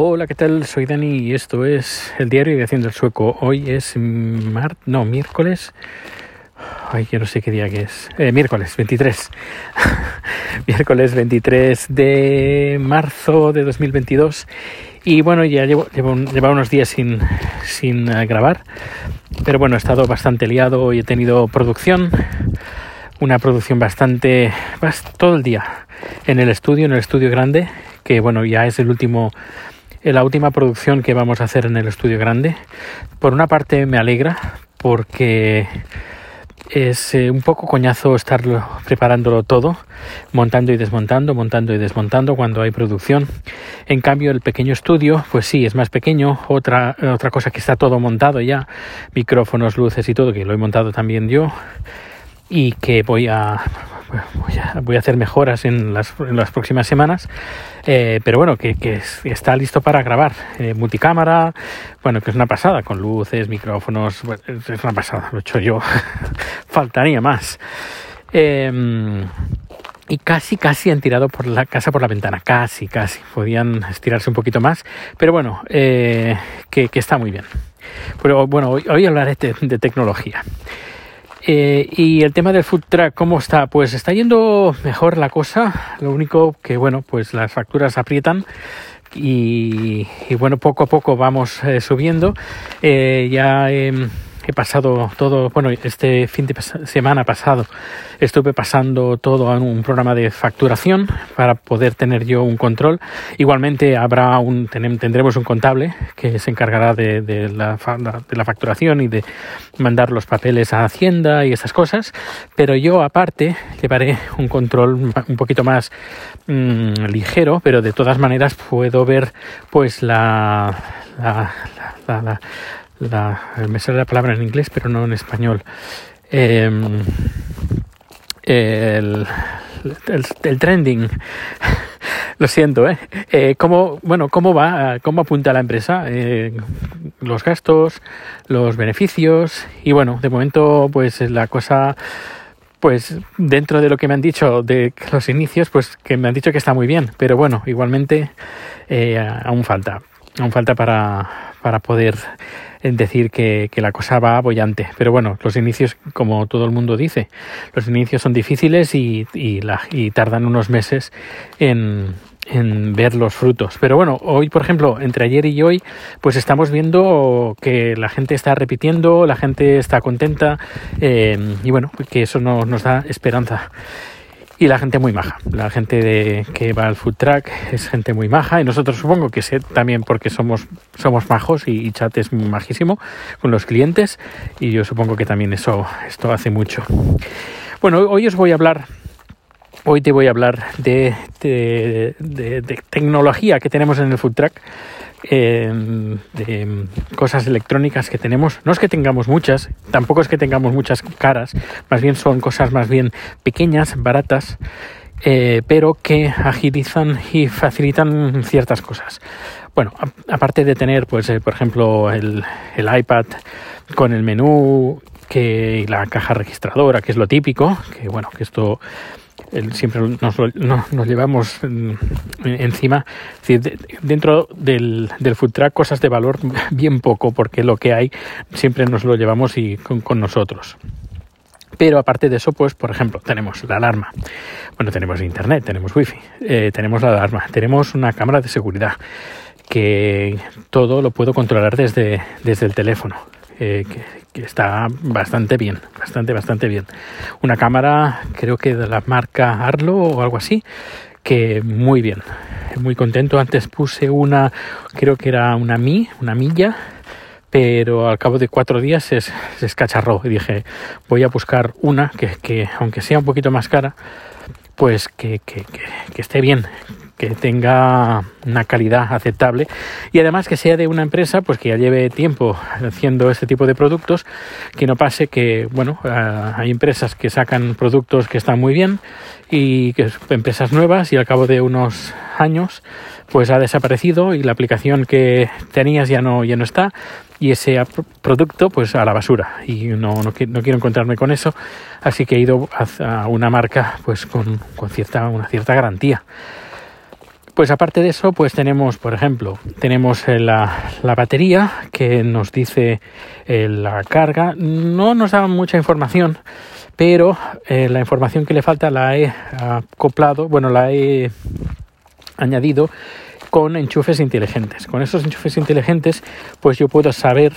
Hola, ¿qué tal? Soy Dani y esto es el diario de Haciendo el Sueco. Hoy es mar... no, miércoles. Ay, yo no sé qué día que es. Eh, miércoles 23. miércoles 23 de marzo de 2022. Y bueno, ya llevo, llevo, unos días sin, sin uh, grabar. Pero bueno, he estado bastante liado y he tenido producción. Una producción bastante... todo el día en el estudio, en el estudio grande. Que bueno, ya es el último la última producción que vamos a hacer en el estudio grande. Por una parte me alegra porque es eh, un poco coñazo estar preparándolo todo, montando y desmontando, montando y desmontando cuando hay producción. En cambio, el pequeño estudio, pues sí, es más pequeño. Otra, otra cosa que está todo montado ya, micrófonos, luces y todo, que lo he montado también yo y que voy a voy a, hacer mejoras en las, próximas semanas, eh, pero bueno, que, está listo para grabar. Eh, multicámara, bueno, que es una pasada, con luces, micrófonos, es una pasada, lo he hecho yo, faltaría más. Em, y casi, casi han tirado por la casa por la ventana, casi, casi. Podían estirarse un poquito más, pero bueno, eh, que, está muy bien. Pero bueno, hoy, hablaré de tecnología. Eh, y el tema del food track, ¿cómo está? Pues está yendo mejor la cosa. Lo único que, bueno, pues las facturas aprietan. Y, bueno, poco a poco vamos eh, subiendo. Eh, ya he pasado todo, bueno, este fin de semana pasado estuve pasando todo a un programa de facturación para poder tener yo un control. Igualmente habrá un, tendremos un contable que se encargará de, la, de la facturación y de mandar los papeles a Hacienda y esas cosas, pero yo aparte llevaré un control un poquito más mm, ligero, pero de todas maneras puedo ver pues la la, me sale la palabra en inglés, pero no en español. Em, el, el, trending. Lo siento, ¿eh? ¿eh? ¿cómo, bueno, ¿Cómo va? ¿Cómo apunta la empresa? Eh, los gastos, los beneficios y bueno, de momento pues la cosa pues dentro de lo que me han dicho de los inicios, pues que me han dicho que está muy bien, pero bueno, igualmente eh, aún falta, aún falta para, para poder en decir que, la cosa va bollante. Pero bueno, los inicios, como todo el mundo dice, los inicios son difíciles y, y, tardan unos meses en, en ver los frutos. Pero bueno, hoy, por ejemplo, entre ayer y hoy, pues estamos viendo que la gente está repitiendo, la gente está contenta eh, y bueno, que eso nos da esperanza y la gente muy maja. La gente de, que va al food track es gente muy maja y nosotros supongo que sé también porque somos, somos majos y, Chat es majísimo con los clientes y yo supongo que también eso esto hace mucho. Bueno, hoy os voy a hablar Hoy te voy a hablar de, de, de, tecnología que tenemos en el food track eh, de cosas electrónicas que tenemos. No es que tengamos muchas, tampoco es que tengamos muchas caras, más bien son cosas más bien pequeñas, baratas, eh, pero que agilizan y facilitan ciertas cosas. Bueno, aparte de tener, pues, eh, por ejemplo, el, el iPad con el menú que la caja registradora, que es lo típico, que bueno, que esto siempre nos, llevamos encima. dentro del, del, food track cosas de valor bien poco, porque lo que hay siempre nos lo llevamos y con, nosotros. Pero aparte de eso, pues, por ejemplo, tenemos la alarma. Bueno, tenemos internet, tenemos wifi, eh, tenemos la alarma, tenemos una cámara de seguridad, que todo lo puedo controlar desde, desde el teléfono. Eh, que, está bastante bien, bastante, bastante bien. Una cámara, creo que de la marca Arlo o algo así, que muy bien, muy contento. Antes puse una, creo que era una Mi, una milla, pero al cabo de cuatro días se, escacharró y dije, voy a buscar una que, que aunque sea un poquito más cara, pues que esté bien, que tenga una calidad aceptable y además que sea de una empresa pues que ya lleve tiempo haciendo este tipo de productos que no pase que bueno ah, hay empresas que sacan productos que están muy bien y que empresas nuevas y al cabo de unos años pues ha desaparecido y la aplicación que tenías ya no ya no está y ese producto pues a la basura. Y no, no, quiero encontrarme con eso. Así que he ido a una marca pues con, con cierta una cierta garantía Pues aparte de eso, pues tenemos, por ejemplo, tenemos eh, la, la batería que nos dice eh, la carga. No nos da mucha información, pero eh, la información que le falta la he acoplado, bueno, la he añadido con enchufes inteligentes. Con esos enchufes inteligentes, pues yo puedo saber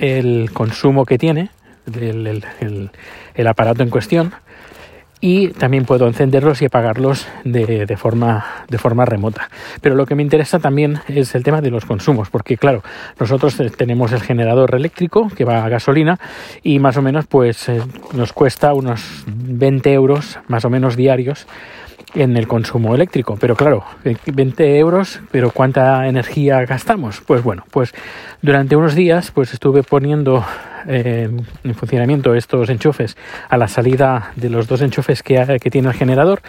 el consumo que tiene el, el aparato en cuestión y también puedo encenderlos y apagarlos de, de, forma, de forma remota. Pero lo que me interesa también es el tema de los consumos, porque claro, nosotros tenemos el generador eléctrico que va a gasolina y más o menos pues eh, nos cuesta unos 20 euros más o menos diarios en el consumo eléctrico. Pero claro, 20 euros, pero ¿cuánta energía gastamos? Pues bueno, pues durante unos días pues estuve poniendo eh, en funcionamiento estos enchufes a la salida de los dos enchufes que, que tiene el generador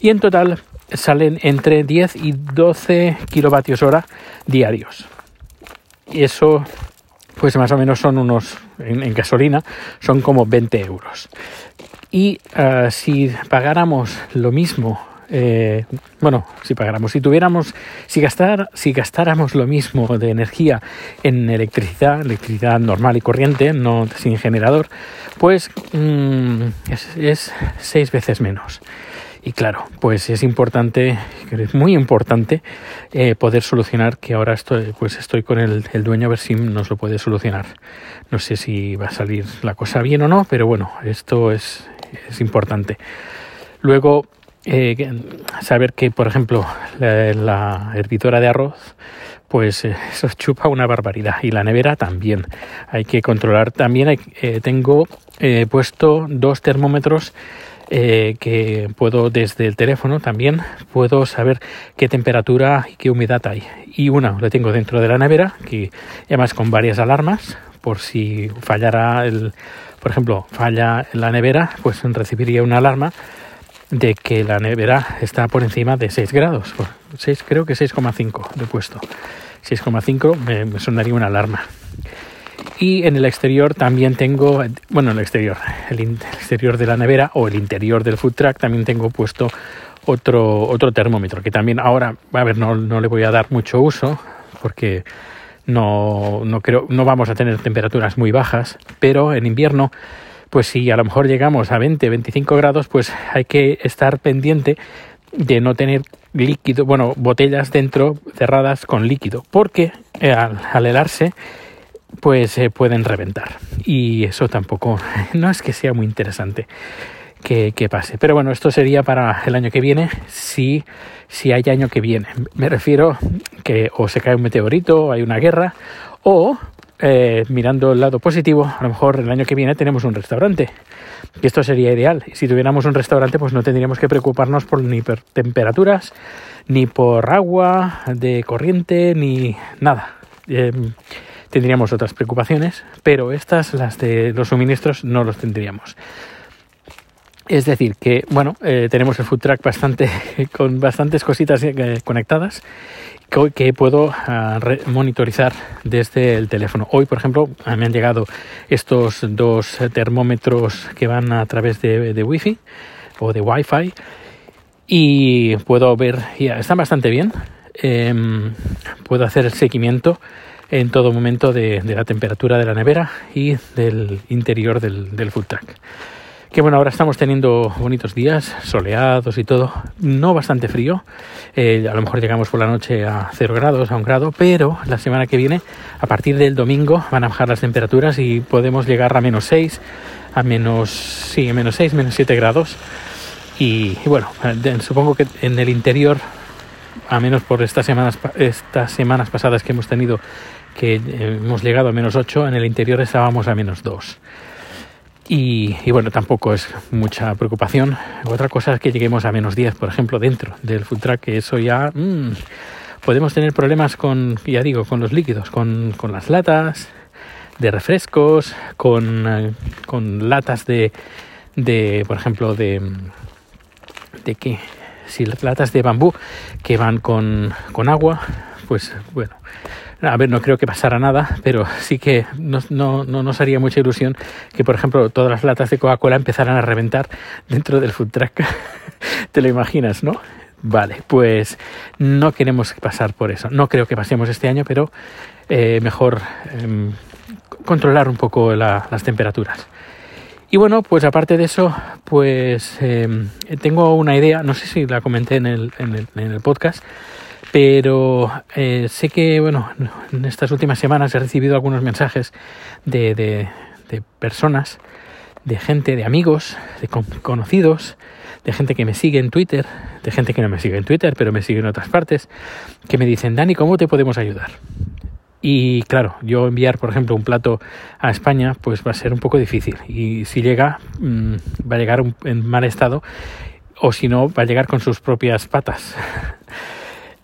y en total salen entre 10 y 12 kilovatios hora diarios. Y eso, pues más o menos son unos, en, gasolina, son como 20 euros. Y uh, si pagáramos lo mismo eh, bueno, si pagáramos, si tuviéramos, si, gastar, si gastáramos lo mismo de energía en electricidad, electricidad normal y corriente, no sin generador, pues mm, es, seis veces menos. Y claro, pues es importante, es muy importante eh, poder solucionar que ahora estoy, pues estoy con el, el dueño a ver si nos lo puede solucionar. No sé si va a salir la cosa bien o no, pero bueno, esto es, es importante. Luego, eh, saber que, por ejemplo, la, hervidora de arroz, pues eh, eso chupa una barbaridad. Y la nevera también. Hay que controlar. También eh, tengo puesto dos termómetros que puedo desde el teléfono también puedo saber qué temperatura y qué humedad hay. Y una le tengo dentro de la nevera, que además con varias alarmas, por si fallara el, por ejemplo, falla la nevera, pues recibiría una alarma de que la nevera está por encima de 6 grados. 6, creo que 6,5 de puesto. 6,5 me, me, sonaría una alarma. Y en el exterior también tengo, bueno, en el exterior, el, el, exterior de la nevera o el interior del food truck también tengo puesto otro, otro termómetro que también ahora, a ver, no, no le voy a dar mucho uso porque no, no creo, no vamos a tener temperaturas muy bajas, pero en invierno pues si a lo mejor llegamos a 20, 25 grados, pues hay que estar pendiente de no tener líquido, bueno, botellas dentro cerradas con líquido, porque eh, al, helarse pues se pueden reventar. Y eso tampoco, no es que sea muy interesante que, que, pase. Pero bueno, esto sería para el año que viene, si, si hay año que viene. Me refiero que o se cae un meteorito, o hay una guerra, o eh, mirando el lado positivo, a lo mejor el año que viene tenemos un restaurante. Y esto sería ideal. Si tuviéramos un restaurante, pues no tendríamos que preocuparnos por ni por temperaturas, ni por agua de corriente, ni nada. Eh, tendríamos otras preocupaciones, pero estas, las de los suministros, no los tendríamos. Es decir, que bueno, eh, tenemos el food track bastante con bastantes cositas eh, conectadas que puedo uh, monitorizar desde el teléfono. Hoy, por ejemplo, me han llegado estos dos termómetros que van a través de, Wi-Fi o de Wi-Fi y puedo ver, están bastante bien. Eh, puedo hacer el seguimiento en todo momento de, la temperatura de la nevera y del interior del, del food truck que bueno, ahora estamos teniendo bonitos días, soleados y todo, no bastante frío, eh, a lo mejor llegamos por la noche a 0 grados, a un grado, pero la semana que viene, a partir del domingo, van a bajar las temperaturas y podemos llegar a menos 6, a menos, sí, a menos 6, menos 7 grados. Y, bueno, supongo que en el interior, a menos por estas semanas, estas semanas pasadas que hemos tenido, que eh, hemos llegado a menos 8, en el interior estábamos a menos 2. Y, y, bueno, tampoco es mucha preocupación. Otra cosa es que lleguemos a menos 10, por ejemplo, dentro del food que eso ya mmm, podemos tener problemas con, ya digo, con los líquidos, con, con las latas de refrescos, con, uh, con latas de, de, por ejemplo, de, de qué, si latas de bambú que van con, con agua, pues bueno, a ver, no creo que pasara nada, pero sí que no, no, no, nos haría mucha ilusión que, por ejemplo, todas las latas de Coca-Cola empezaran a reventar dentro del food truck. Te lo imaginas, ¿no? Vale, pues no queremos pasar por eso. No creo que pasemos este año, pero eh, mejor em, controlar un poco las temperaturas. Y bueno, pues aparte de eso, pues em, tengo una idea, no sé si la comenté en el, en el, podcast, pero eh, sé que, bueno, en estas últimas semanas he recibido algunos mensajes de, de, personas, de gente, de amigos, de conocidos, de gente que me sigue en Twitter, de gente que no me sigue en Twitter, pero me sigue en otras partes, que me dicen, Dani, ¿cómo te podemos ayudar? Y claro, yo enviar, por ejemplo, un plato a España, pues va a ser un poco difícil. Y si llega, mm, va a llegar en mal estado, o si no, va a llegar con sus propias patas.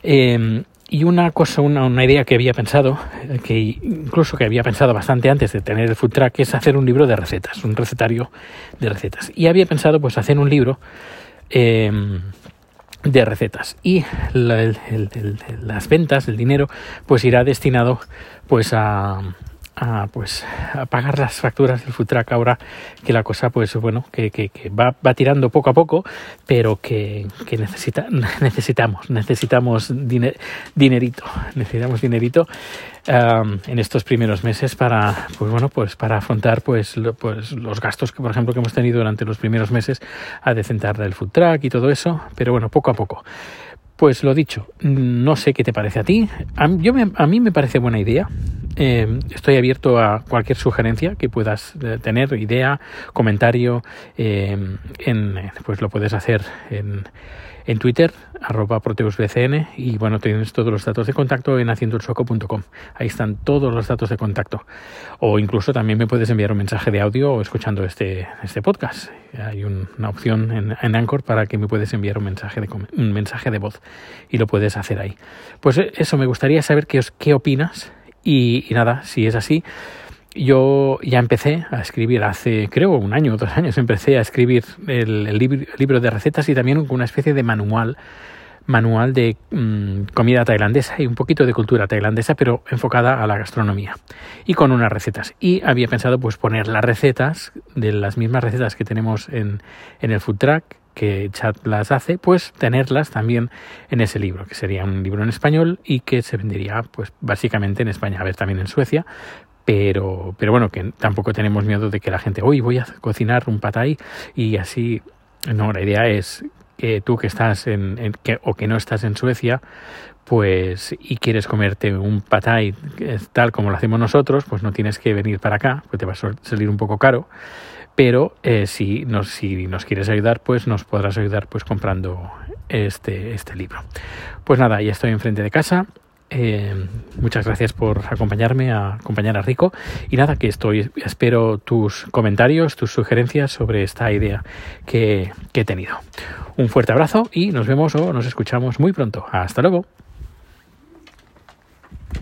Em, y una cosa, una, una, idea que había pensado, eh, que incluso que había pensado bastante antes de tener el food track, es hacer un libro de recetas, un recetario de recetas. Y había pensado, pues, hacer un libro. Eh, de recetas y las ventas, el dinero, pues irá destinado pues a, a, pues, a pagar las facturas del food truck ahora que la cosa pues bueno que, que, va, va, tirando poco a poco pero que, que necesita, necesitamos necesitamos dinerito necesitamos dinerito um, en estos primeros meses para pues bueno pues para afrontar pues, pues los gastos que por ejemplo que hemos tenido durante los primeros meses a decentar del food truck y todo eso pero bueno poco a poco pues lo dicho, no sé qué te parece a ti. A, yo a mí me parece buena idea. Eh, estoy abierto a cualquier sugerencia que puedas eh, tener, idea, comentario. Eh, en, pues lo puedes hacer en, en Twitter, arroba proteusbcn, y bueno, tienes todos los datos de contacto en haciendoelsoco.com. Ahí están todos los datos de contacto. O incluso también me puedes enviar un mensaje de audio escuchando este, este podcast. Hay una opción en, en, Anchor para que me puedes enviar un mensaje, de, un mensaje de voz y lo puedes hacer ahí. Pues eso, me gustaría saber qué, qué opinas y, nada, si es así, yo ya empecé a escribir hace, creo, un año o dos años, empecé a escribir el, libro, de recetas y también una especie de manual, manual de mm, comida tailandesa y un poquito de cultura tailandesa, pero enfocada a la gastronomía y con unas recetas. Y había pensado pues poner las recetas de las mismas recetas que tenemos en, en el food truck que Chat las hace, pues tenerlas también en ese libro, que sería un libro en español y que se vendería pues básicamente en España, a ver también en Suecia, pero, pero bueno, que tampoco tenemos miedo de que la gente, hoy voy a cocinar un patay y así, no, la idea es que tú que estás en, que, o que no estás en Suecia, pues y quieres comerte un patay tal como lo hacemos nosotros, pues no tienes que venir para acá, pues te va a salir un poco caro, pero eh, si, nos, si nos quieres ayudar, pues nos podrás ayudar pues comprando este, este libro. Pues nada, ya estoy enfrente de casa, eh, muchas gracias por acompañarme, a acompañar a Rico. Y nada, que estoy, espero tus comentarios, tus sugerencias sobre esta idea que he tenido. Un fuerte abrazo y nos vemos o nos escuchamos muy pronto. Hasta luego.